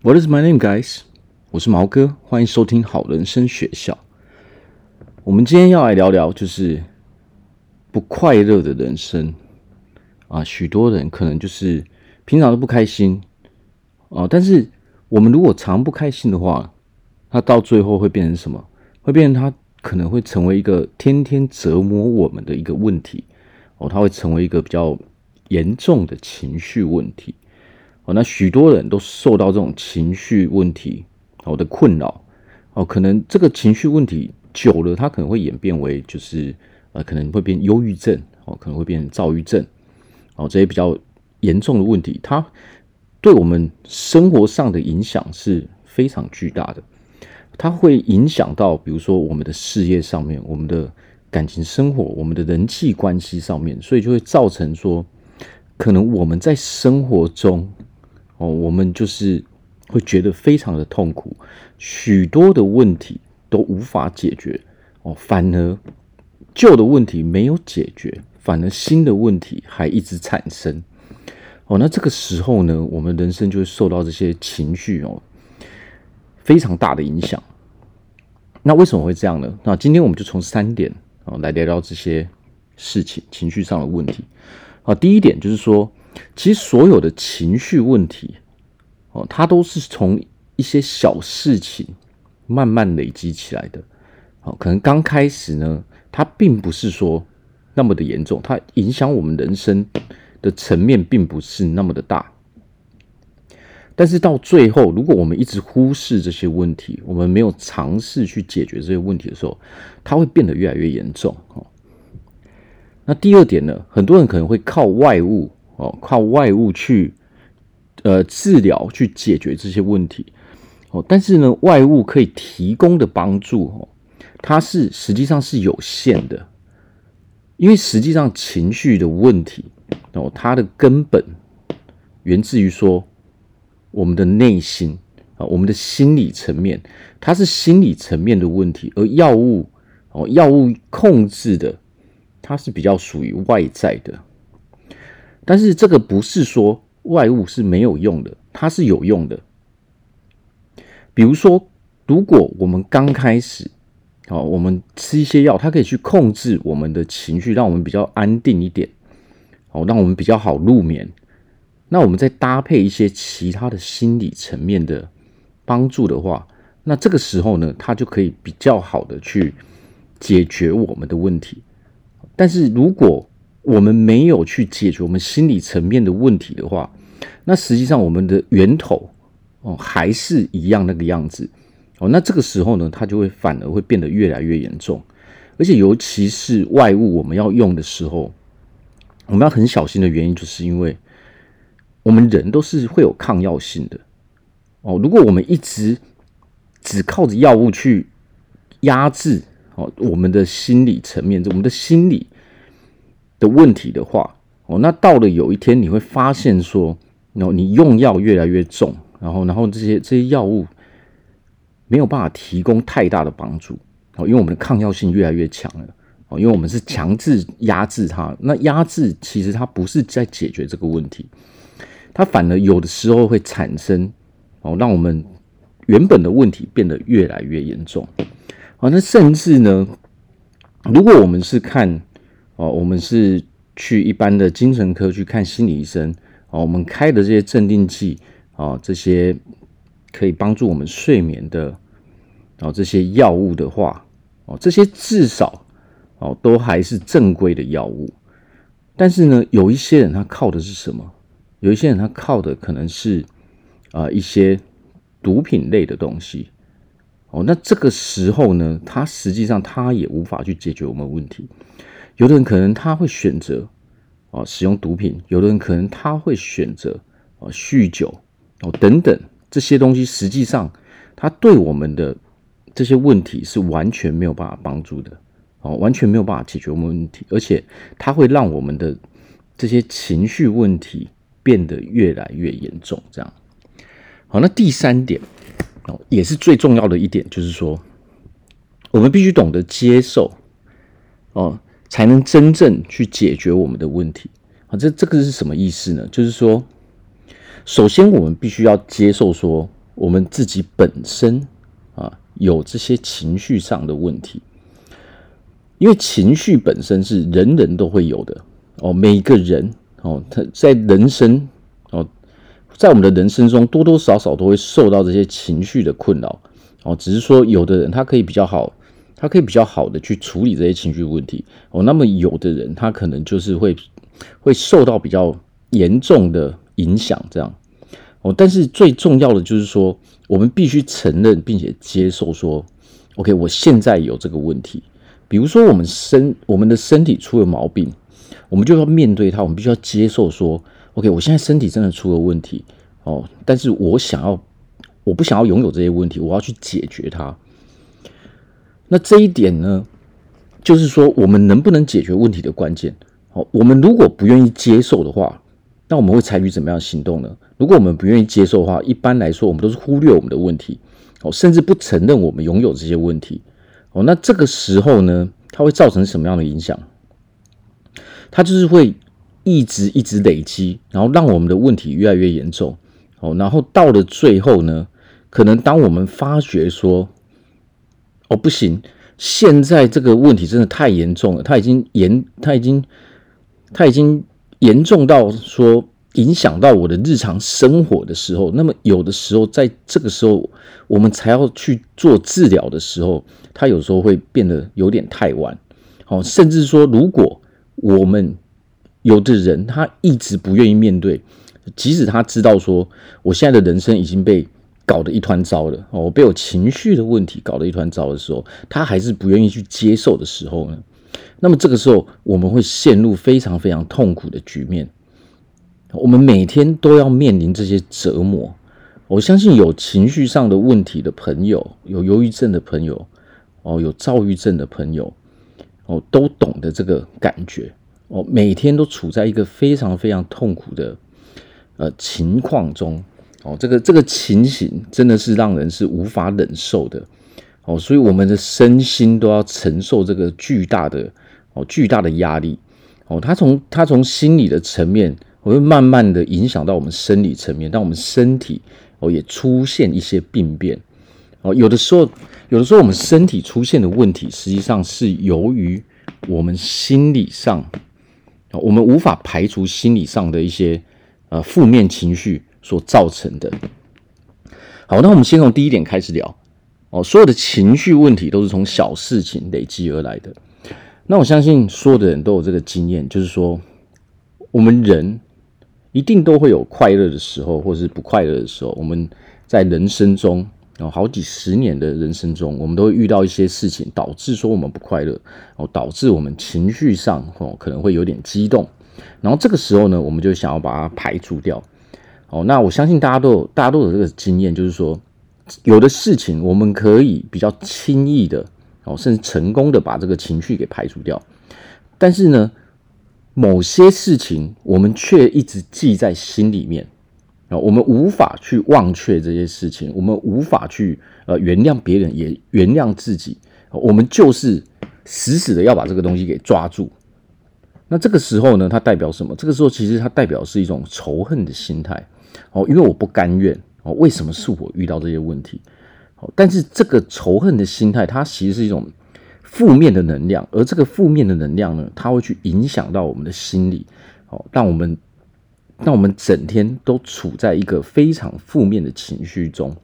What is my name, guys？我是毛哥，欢迎收听好人生学校。我们今天要来聊聊，就是不快乐的人生啊。许多人可能就是平常都不开心啊，但是我们如果常不开心的话，那到最后会变成什么？会变成他可能会成为一个天天折磨我们的一个问题哦，他会成为一个比较严重的情绪问题。哦，那许多人都受到这种情绪问题哦的困扰哦，可能这个情绪问题久了，它可能会演变为就是呃，可能会变忧郁症哦，可能会变躁郁症哦，这些比较严重的问题，它对我们生活上的影响是非常巨大的，它会影响到比如说我们的事业上面，我们的感情生活，我们的人际关系上面，所以就会造成说，可能我们在生活中。哦，我们就是会觉得非常的痛苦，许多的问题都无法解决哦，反而旧的问题没有解决，反而新的问题还一直产生。哦，那这个时候呢，我们人生就会受到这些情绪哦非常大的影响。那为什么会这样呢？那今天我们就从三点哦来聊聊这些事情，情绪上的问题。啊，第一点就是说。其实所有的情绪问题，哦，它都是从一些小事情慢慢累积起来的。哦，可能刚开始呢，它并不是说那么的严重，它影响我们人生的层面并不是那么的大。但是到最后，如果我们一直忽视这些问题，我们没有尝试去解决这些问题的时候，它会变得越来越严重。哦，那第二点呢，很多人可能会靠外物。哦，靠外物去呃治疗去解决这些问题哦，但是呢，外物可以提供的帮助哦，它是实际上是有限的，因为实际上情绪的问题哦，它的根本源自于说我们的内心啊，我们的心理层面，它是心理层面的问题，而药物哦，药物控制的，它是比较属于外在的。但是这个不是说外物是没有用的，它是有用的。比如说，如果我们刚开始，哦，我们吃一些药，它可以去控制我们的情绪，让我们比较安定一点，哦，让我们比较好入眠。那我们再搭配一些其他的心理层面的帮助的话，那这个时候呢，它就可以比较好的去解决我们的问题。但是如果我们没有去解决我们心理层面的问题的话，那实际上我们的源头哦还是一样那个样子哦。那这个时候呢，它就会反而会变得越来越严重，而且尤其是外物我们要用的时候，我们要很小心的原因，就是因为我们人都是会有抗药性的哦。如果我们一直只靠着药物去压制哦我们的心理层面，我们的心理。的问题的话，哦，那到了有一天你会发现说，然后你用药越来越重，然后，然后这些这些药物没有办法提供太大的帮助，哦，因为我们的抗药性越来越强了，哦，因为我们是强制压制它，那压制其实它不是在解决这个问题，它反而有的时候会产生，哦，让我们原本的问题变得越来越严重，哦，那甚至呢，如果我们是看。哦，我们是去一般的精神科去看心理医生。哦，我们开的这些镇定剂，哦，这些可以帮助我们睡眠的，哦，这些药物的话，哦，这些至少，哦，都还是正规的药物。但是呢，有一些人他靠的是什么？有一些人他靠的可能是啊、一些毒品类的东西。哦，那这个时候呢，他实际上他也无法去解决我们问题。有的人可能他会选择啊使用毒品，有的人可能他会选择啊酗酒哦等等这些东西，实际上他对我们的这些问题是完全没有办法帮助的哦，完全没有办法解决我们问题，而且它会让我们的这些情绪问题变得越来越严重。这样好，那第三点哦也是最重要的一点，就是说我们必须懂得接受哦。才能真正去解决我们的问题啊！这这个是什么意思呢？就是说，首先我们必须要接受说，我们自己本身啊有这些情绪上的问题，因为情绪本身是人人都会有的哦，每一个人哦，他在人生哦，在我们的人生中多多少少都会受到这些情绪的困扰哦，只是说有的人他可以比较好，他可以比较好的去处理这些情绪问题哦，那么有的人他可能就是会会受到比较严重的影响，这样。哦，但是最重要的就是说，我们必须承认并且接受说，OK，我现在有这个问题。比如说，我们身我们的身体出了毛病，我们就要面对它，我们必须要接受说，OK，我现在身体真的出了问题。哦，但是我想要，我不想要拥有这些问题，我要去解决它。那这一点呢，就是说，我们能不能解决问题的关键。哦，我们如果不愿意接受的话，那我们会采取怎么样的行动呢？如果我们不愿意接受的话，一般来说，我们都是忽略我们的问题，哦，甚至不承认我们拥有这些问题，哦，那这个时候呢，它会造成什么样的影响？它就是会一直一直累积，然后让我们的问题越来越严重，哦，然后到了最后呢，可能当我们发觉说，哦，不行，现在这个问题真的太严重了，它已经严，它已经，它已经。严重到说影响到我的日常生活的时候，那么有的时候在这个时候，我们才要去做治疗的时候，它有时候会变得有点太晚。哦，甚至说，如果我们有的人他一直不愿意面对，即使他知道说我现在的人生已经被搞得一团糟了，哦，我被我情绪的问题搞得一团糟的时候，他还是不愿意去接受的时候呢？那么这个时候，我们会陷入非常非常痛苦的局面。我们每天都要面临这些折磨。我相信有情绪上的问题的朋友，有忧郁症的朋友，哦，有躁郁症的朋友，哦，都懂得这个感觉。哦，每天都处在一个非常非常痛苦的呃情况中。哦，这个这个情形真的是让人是无法忍受的。哦，所以我们的身心都要承受这个巨大的。哦，巨大的压力，哦，它从它从心理的层面，会慢慢的影响到我们生理层面，让我们身体哦也出现一些病变，哦，有的时候，有的时候我们身体出现的问题，实际上是由于我们心理上，我们无法排除心理上的一些呃负面情绪所造成的。好，那我们先从第一点开始聊，哦，所有的情绪问题都是从小事情累积而来的。那我相信所有的人都有这个经验，就是说，我们人一定都会有快乐的时候，或者是不快乐的时候。我们在人生中，有好几十年的人生中，我们都会遇到一些事情，导致说我们不快乐，哦，导致我们情绪上哦可能会有点激动。然后这个时候呢，我们就想要把它排除掉。哦，那我相信大家都有，大家都有这个经验，就是说，有的事情我们可以比较轻易的。哦，甚至成功的把这个情绪给排除掉，但是呢，某些事情我们却一直记在心里面啊，我们无法去忘却这些事情，我们无法去呃原谅别人，也原谅自己，我们就是死死的要把这个东西给抓住。那这个时候呢，它代表什么？这个时候其实它代表是一种仇恨的心态哦，因为我不甘愿哦，为什么是我遇到这些问题？但是这个仇恨的心态，它其实是一种负面的能量，而这个负面的能量呢，它会去影响到我们的心理，哦，让我们让我们整天都处在一个非常负面的情绪中。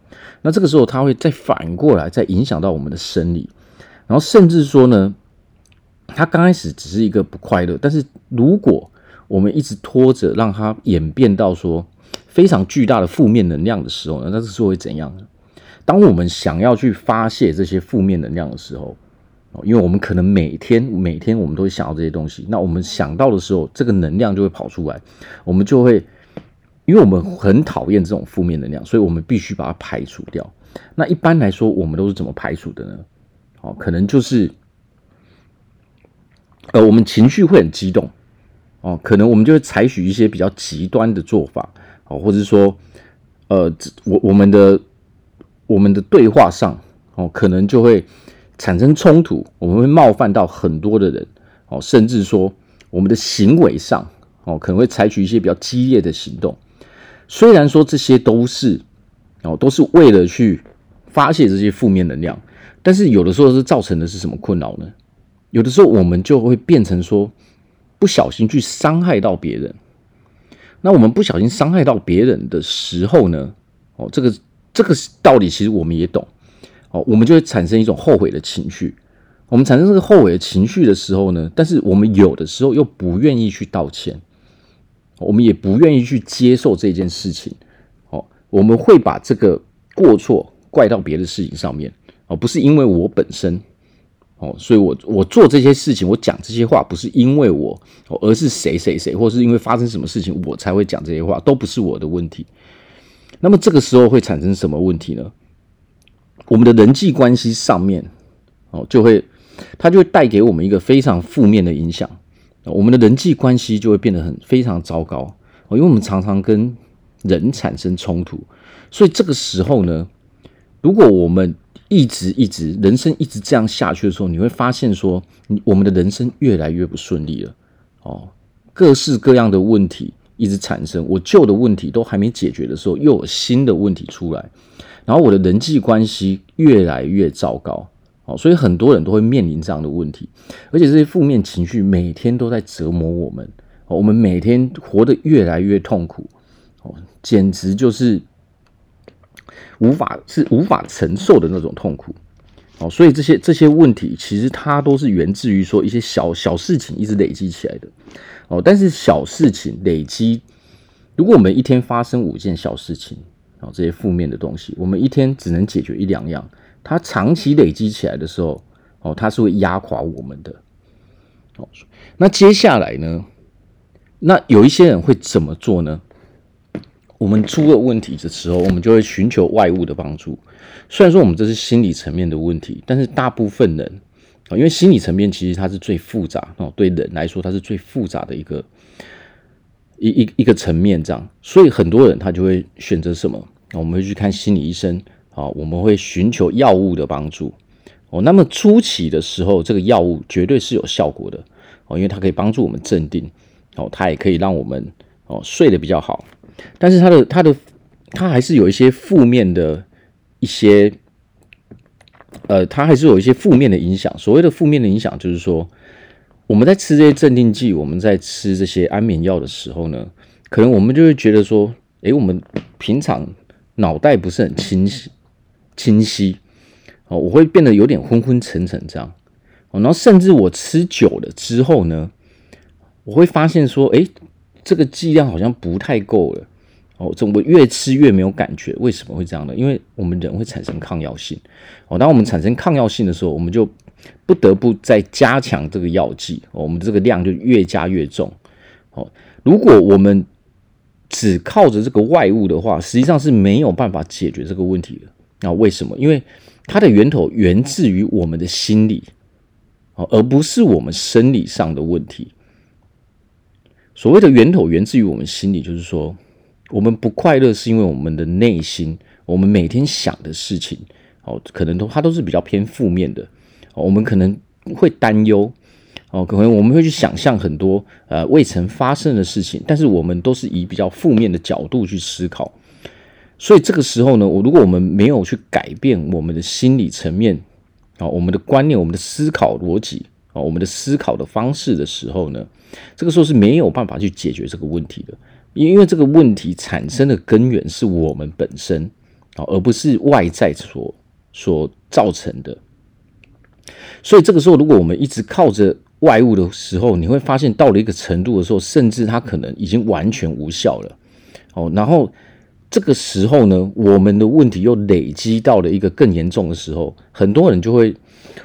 那这个时候，它会再反过来，再影响到我们的生理，然后甚至说呢，他刚开始只是一个不快乐，但是如果我们一直拖着，让他演变到说非常巨大的负面能量的时候呢，那这个时候会怎样呢？当我们想要去发泄这些负面能量的时候，因为我们可能每天每天我们都会想到这些东西，那我们想到的时候，这个能量就会跑出来，我们就会，因为我们很讨厌这种负面能量，所以我们必须把它排除掉。那一般来说，我们都是怎么排除的呢？哦，可能就是，呃，我们情绪会很激动，哦，可能我们就会采取一些比较极端的做法，哦，或者说，呃，我我们的。我们的对话上，哦，可能就会产生冲突，我们会冒犯到很多的人，哦，甚至说我们的行为上，哦，可能会采取一些比较激烈的行动。虽然说这些都是哦，都是为了去发泄这些负面能量。但是有的时候是造成的是什么困扰呢？有的时候我们就会变成说，不小心去伤害到别人。那我们不小心伤害到别人的时候呢？哦，这个这个道理其实我们也懂。哦，我们就会产生一种后悔的情绪。我们产生这个后悔的情绪的时候呢，但是我们有的时候又不愿意去道歉，我们也不愿意去接受这件事情。哦，我们会把这个过错怪到别的事情上面。哦，不是因为我本身，哦，所以我我做这些事情，我讲这些话，不是因为我，而是谁谁谁，或是因为发生什么事情，我才会讲这些话，都不是我的问题。那么这个时候会产生什么问题呢？我们的人际关系上面，哦，就会，它就会带给我们一个非常负面的影响，我们的人际关系就会变得很非常糟糕，哦，因为我们常常跟人产生冲突，所以这个时候呢，如果我们一直一直人生一直这样下去的时候，你会发现说，我们的人生越来越不顺利了。哦，各式各样的问题一直产生，我旧的问题都还没解决的时候，又有新的问题出来，然后我的人际关系越来越糟糕。哦，所以很多人都会面临这样的问题，而且这些负面情绪每天都在折磨我们。哦，我们每天活得越来越痛苦。哦，简直就是。无法是无法承受的那种痛苦，哦，所以这些这些问题其实它都是源自于说一些小小事情一直累积起来的，哦，但是小事情累积，如果我们一天发生五件小事情，哦，这些负面的东西，我们一天只能解决一两样，它长期累积起来的时候，哦，它是会压垮我们的，哦，那接下来呢？那有一些人会怎么做呢？我们出了问题的时候，我们就会寻求外物的帮助。虽然说我们这是心理层面的问题，但是大部分人啊，因为心理层面其实它是最复杂哦，对人来说它是最复杂的一个一一一个层面，这样，所以很多人他就会选择什么？我们会去看心理医生啊，我们会寻求药物的帮助哦。那么初期的时候，这个药物绝对是有效果的哦，因为它可以帮助我们镇定哦，它也可以让我们哦睡得比较好。但是它的它的它还是有一些负面的一些，呃，它还是有一些负面的影响。所谓的负面的影响，就是说我们在吃这些镇定剂，我们在吃这些安眠药的时候呢，可能我们就会觉得说，诶，我们平常脑袋不是很清晰清晰哦，我会变得有点昏昏沉沉这样哦，然后甚至我吃久了之后呢，我会发现说，诶。这个剂量好像不太够了哦，怎么越吃越没有感觉？为什么会这样呢？因为我们人会产生抗药性哦，当我们产生抗药性的时候，我们就不得不再加强这个药剂，我们这个量就越加越重哦。如果我们只靠着这个外物的话，实际上是没有办法解决这个问题的。那为什么？因为它的源头源自于我们的心理哦，而不是我们生理上的问题。所谓的源头源自于我们心里，就是说，我们不快乐是因为我们的内心，我们每天想的事情，哦，可能都它都是比较偏负面的，我们可能会担忧，哦，可能我们会去想象很多呃未曾发生的事情，但是我们都是以比较负面的角度去思考，所以这个时候呢，我如果我们没有去改变我们的心理层面，啊，我们的观念，我们的思考逻辑。啊，我们的思考的方式的时候呢，这个时候是没有办法去解决这个问题的，因为这个问题产生的根源是我们本身啊，而不是外在所所造成的。所以这个时候，如果我们一直靠着外物的时候，你会发现到了一个程度的时候，甚至它可能已经完全无效了。哦，然后这个时候呢，我们的问题又累积到了一个更严重的时候，很多人就会，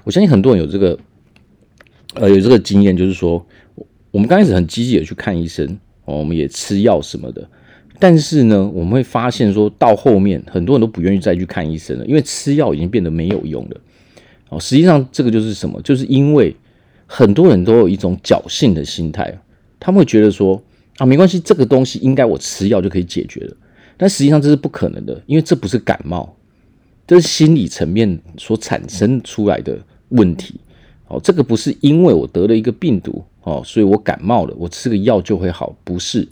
我相信很多人有这个。呃，有这个经验，就是说，我们刚开始很积极的去看医生，哦，我们也吃药什么的，但是呢，我们会发现说到后面，很多人都不愿意再去看医生了，因为吃药已经变得没有用了。哦，实际上这个就是什么？就是因为很多人都有一种侥幸的心态，他们会觉得说啊，没关系，这个东西应该我吃药就可以解决了，但实际上这是不可能的，因为这不是感冒，这是心理层面所产生出来的问题。哦，这个不是因为我得了一个病毒哦，所以我感冒了，我吃个药就会好，不是。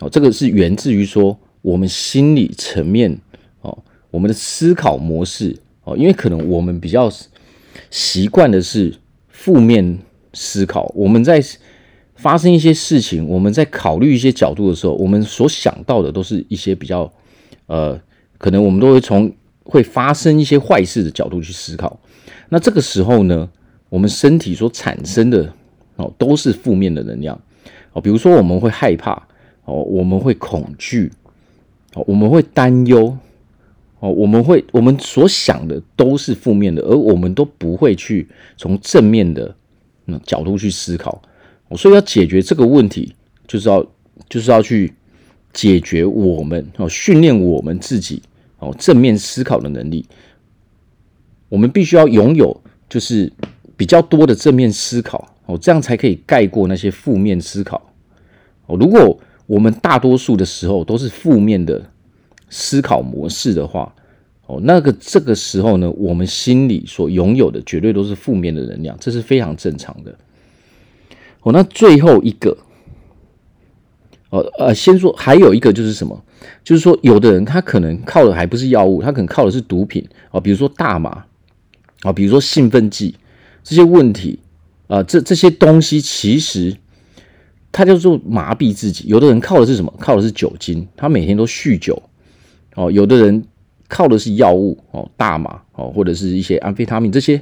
哦，这个是源自于说我们心理层面哦，我们的思考模式哦，因为可能我们比较习惯的是负面思考，我们在发生一些事情，我们在考虑一些角度的时候，我们所想到的都是一些比较呃，可能我们都会从会发生一些坏事的角度去思考。那这个时候呢，我们身体所产生的哦都是负面的能量哦，比如说我们会害怕哦，我们会恐惧哦，我们会担忧。哦，我们会，我们所想的都是负面的，而我们都不会去从正面的嗯角度去思考。所以要解决这个问题，就是要就是要去解决我们哦，训练我们自己哦正面思考的能力。我们必须要拥有就是比较多的正面思考哦，这样才可以盖过那些负面思考。哦，如果我们大多数的时候都是负面的。思考模式的话，哦，那个这个时候呢，我们心里所拥有的绝对都是负面的能量，这是非常正常的。哦，那最后一个，哦呃，先说还有一个就是什么？就是说，有的人他可能靠的还不是药物，他可能靠的是毒品啊，比如说大麻啊，比如说兴奋剂这些问题啊，这这些东西其实他叫做麻痹自己。有的人靠的是什么？靠的是酒精，他每天都酗酒。哦，有的人靠的是药物哦，大麻哦，或者是一些安非他命这些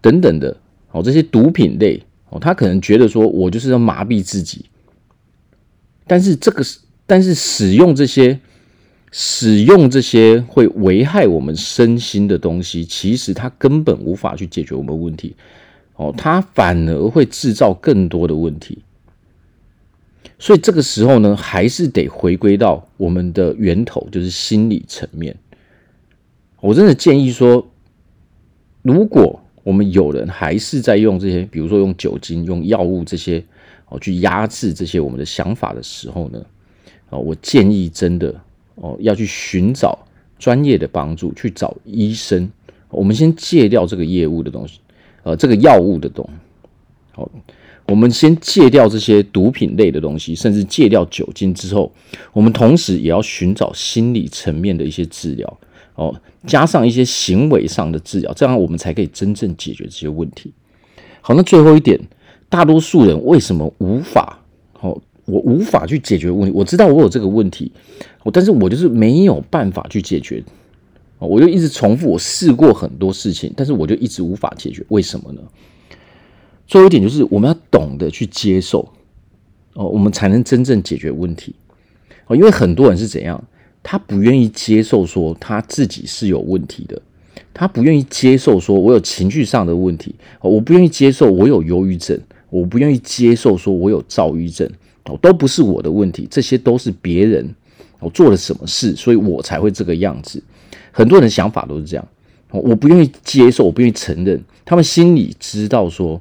等等的哦，这些毒品类哦，他可能觉得说我就是要麻痹自己，但是这个是，但是使用这些使用这些会危害我们身心的东西，其实它根本无法去解决我们问题哦，它反而会制造更多的问题。所以这个时候呢，还是得回归到我们的源头，就是心理层面。我真的建议说，如果我们有人还是在用这些，比如说用酒精、用药物这些哦，去压制这些我们的想法的时候呢，啊，我建议真的哦，要去寻找专业的帮助，去找医生。我们先戒掉这个业务的东西，呃，这个药物的东西，好。我们先戒掉这些毒品类的东西，甚至戒掉酒精之后，我们同时也要寻找心理层面的一些治疗哦，加上一些行为上的治疗，这样我们才可以真正解决这些问题。好，那最后一点，大多数人为什么无法？我无法去解决问题。我知道我有这个问题，我但是我就是没有办法去解决。我就一直重复，我试过很多事情，但是我就一直无法解决。为什么呢？最后一点就是，我们要懂得去接受哦，我们才能真正解决问题哦。因为很多人是怎样，他不愿意接受说他自己是有问题的，他不愿意接受说我有情绪上的问题，我不愿意接受我有忧郁症，我不愿意接受说我有躁郁症哦，都不是我的问题，这些都是别人我做了什么事，所以我才会这个样子。很多人的想法都是这样，我不愿意接受，我不愿意承认，他们心里知道说。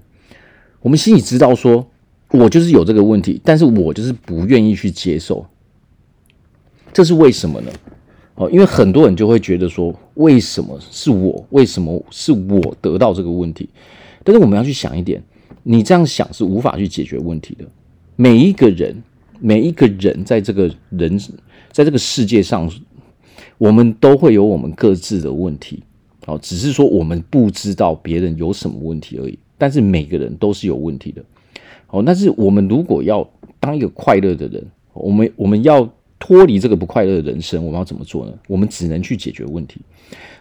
我们心里知道，说我就是有这个问题，但是我就是不愿意去接受，这是为什么呢？哦，因为很多人就会觉得说，为什么是我？为什么是我得到这个问题？但是我们要去想一点，你这样想是无法去解决问题的。每一个人，每一个人在这个人，在这个世界上，我们都会有我们各自的问题，哦，只是说我们不知道别人有什么问题而已。但是每个人都是有问题的，哦。但是我们如果要当一个快乐的人，我们我们要脱离这个不快乐的人生，我们要怎么做呢？我们只能去解决问题。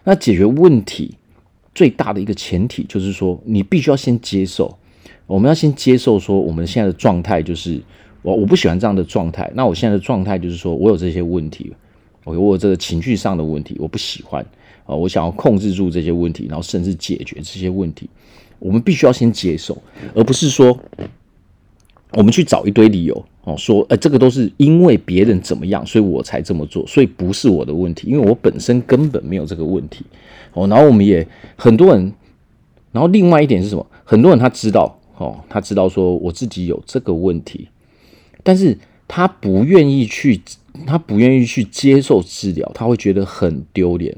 那解决问题最大的一个前提就是说，你必须要先接受。我们要先接受说，我们现在的状态就是我我不喜欢这样的状态。那我现在的状态就是说我有这些问题，我有我这个情绪上的问题，我不喜欢啊，我想要控制住这些问题，然后甚至解决这些问题。我们必须要先接受，而不是说我们去找一堆理由哦，说呃，这个都是因为别人怎么样，所以我才这么做，所以不是我的问题，因为我本身根本没有这个问题哦。然后我们也很多人，然后另外一点是什么？很多人他知道哦，他知道说我自己有这个问题，但是他不愿意去，他不愿意去接受治疗，他会觉得很丢脸。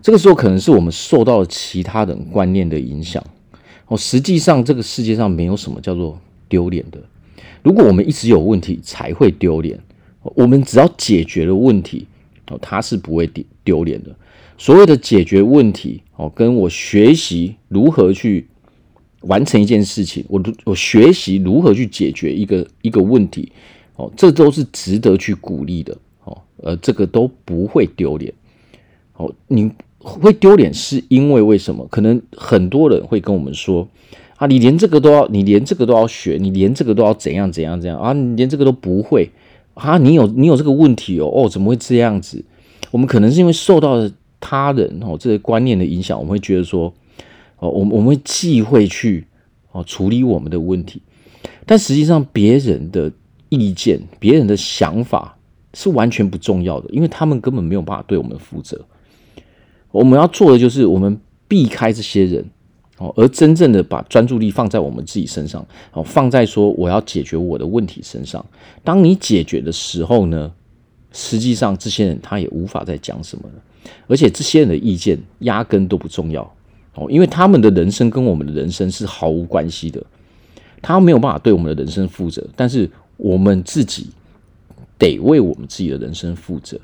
这个时候可能是我们受到了其他人观念的影响。哦，实际上这个世界上没有什么叫做丢脸的。如果我们一直有问题才会丢脸，我们只要解决了问题，哦，他是不会丢丢脸的。所谓的解决问题哦，跟我学习如何去完成一件事情，我我学习如何去解决一个一个问题哦，这都是值得去鼓励的哦，呃，这个都不会丢脸哦。你会丢脸是因为为什么？可能很多人会跟我们说啊，你连这个都要，你连这个都要学，你连这个都要怎样怎样怎样啊，你连这个都不会啊，你有你有这个问题哦，哦，怎么会这样子？我们可能是因为受到他人哦这些观念的影响，我们会觉得说哦，我们我们会忌讳去哦处理我们的问题，但实际上别人的意见、别人的想法是完全不重要的，因为他们根本没有办法对我们负责。我们要做的就是我们避开这些人哦，而真正的把专注力放在我们自己身上哦，放在说我要解决我的问题身上。当你解决的时候呢，实际上这些人他也无法再讲什么了，而且这些人的意见压根都不重要哦，因为他们的人生跟我们的人生是毫无关系的，他没有办法对我们的人生负责，但是我们自己得为我们自己的人生负责。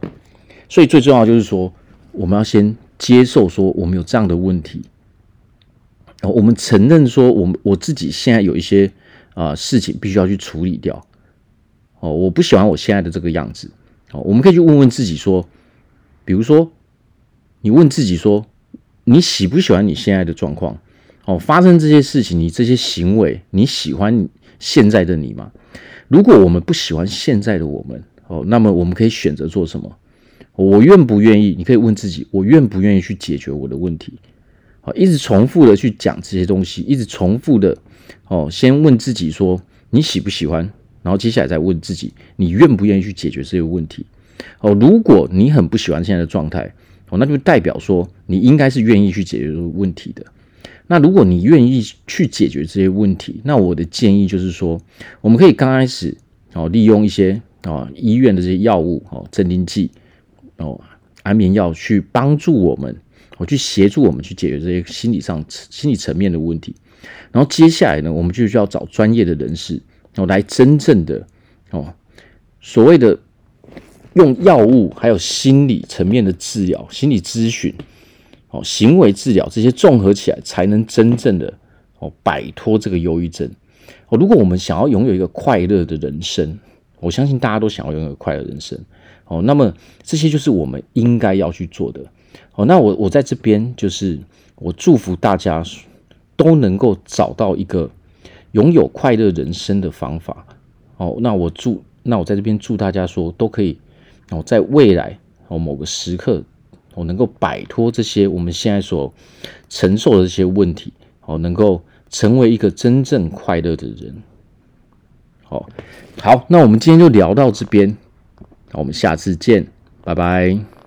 所以最重要就是说，我们要先。接受说我们有这样的问题，我们承认说我们我自己现在有一些啊事情必须要去处理掉。哦，我不喜欢我现在的这个样子。哦，我们可以去问问自己说，比如说，你问自己说，你喜不喜欢你现在的状况？哦，发生这些事情，你这些行为，你喜欢现在的你吗？如果我们不喜欢现在的我们，哦，那么我们可以选择做什么？我愿不愿意？你可以问自己：我愿不愿意去解决我的问题？好，一直重复的去讲这些东西，一直重复的哦。先问自己说：你喜不喜欢？然后接下来再问自己：你愿不愿意去解决这些问题？哦，如果你很不喜欢现在的状态，哦，那就代表说你应该是愿意去解决这个问题的。那如果你愿意去解决这些问题，那我的建议就是说，我们可以刚开始哦，利用一些啊医院的这些药物哦，镇定剂。哦，安眠药去帮助我们，我去协助我们去解决这些心理上、心理层面的问题。然后接下来呢，我们就需要找专业的人士，哦，来真正的哦，所谓的用药物还有心理层面的治疗、心理咨询、哦，行为治疗这些综合起来，才能真正的哦摆脱这个忧郁症。哦，如果我们想要拥有一个快乐的人生，我相信大家都想要拥有快乐人生。哦，那么这些就是我们应该要去做的。哦，那我我在这边就是我祝福大家都能够找到一个拥有快乐人生的方法。哦，那我祝那我在这边祝大家说都可以哦，在未来哦某个时刻，我能够摆脱这些我们现在所承受的这些问题。哦，能够成为一个真正快乐的人。好，好，那我们今天就聊到这边。我们下次见，拜拜。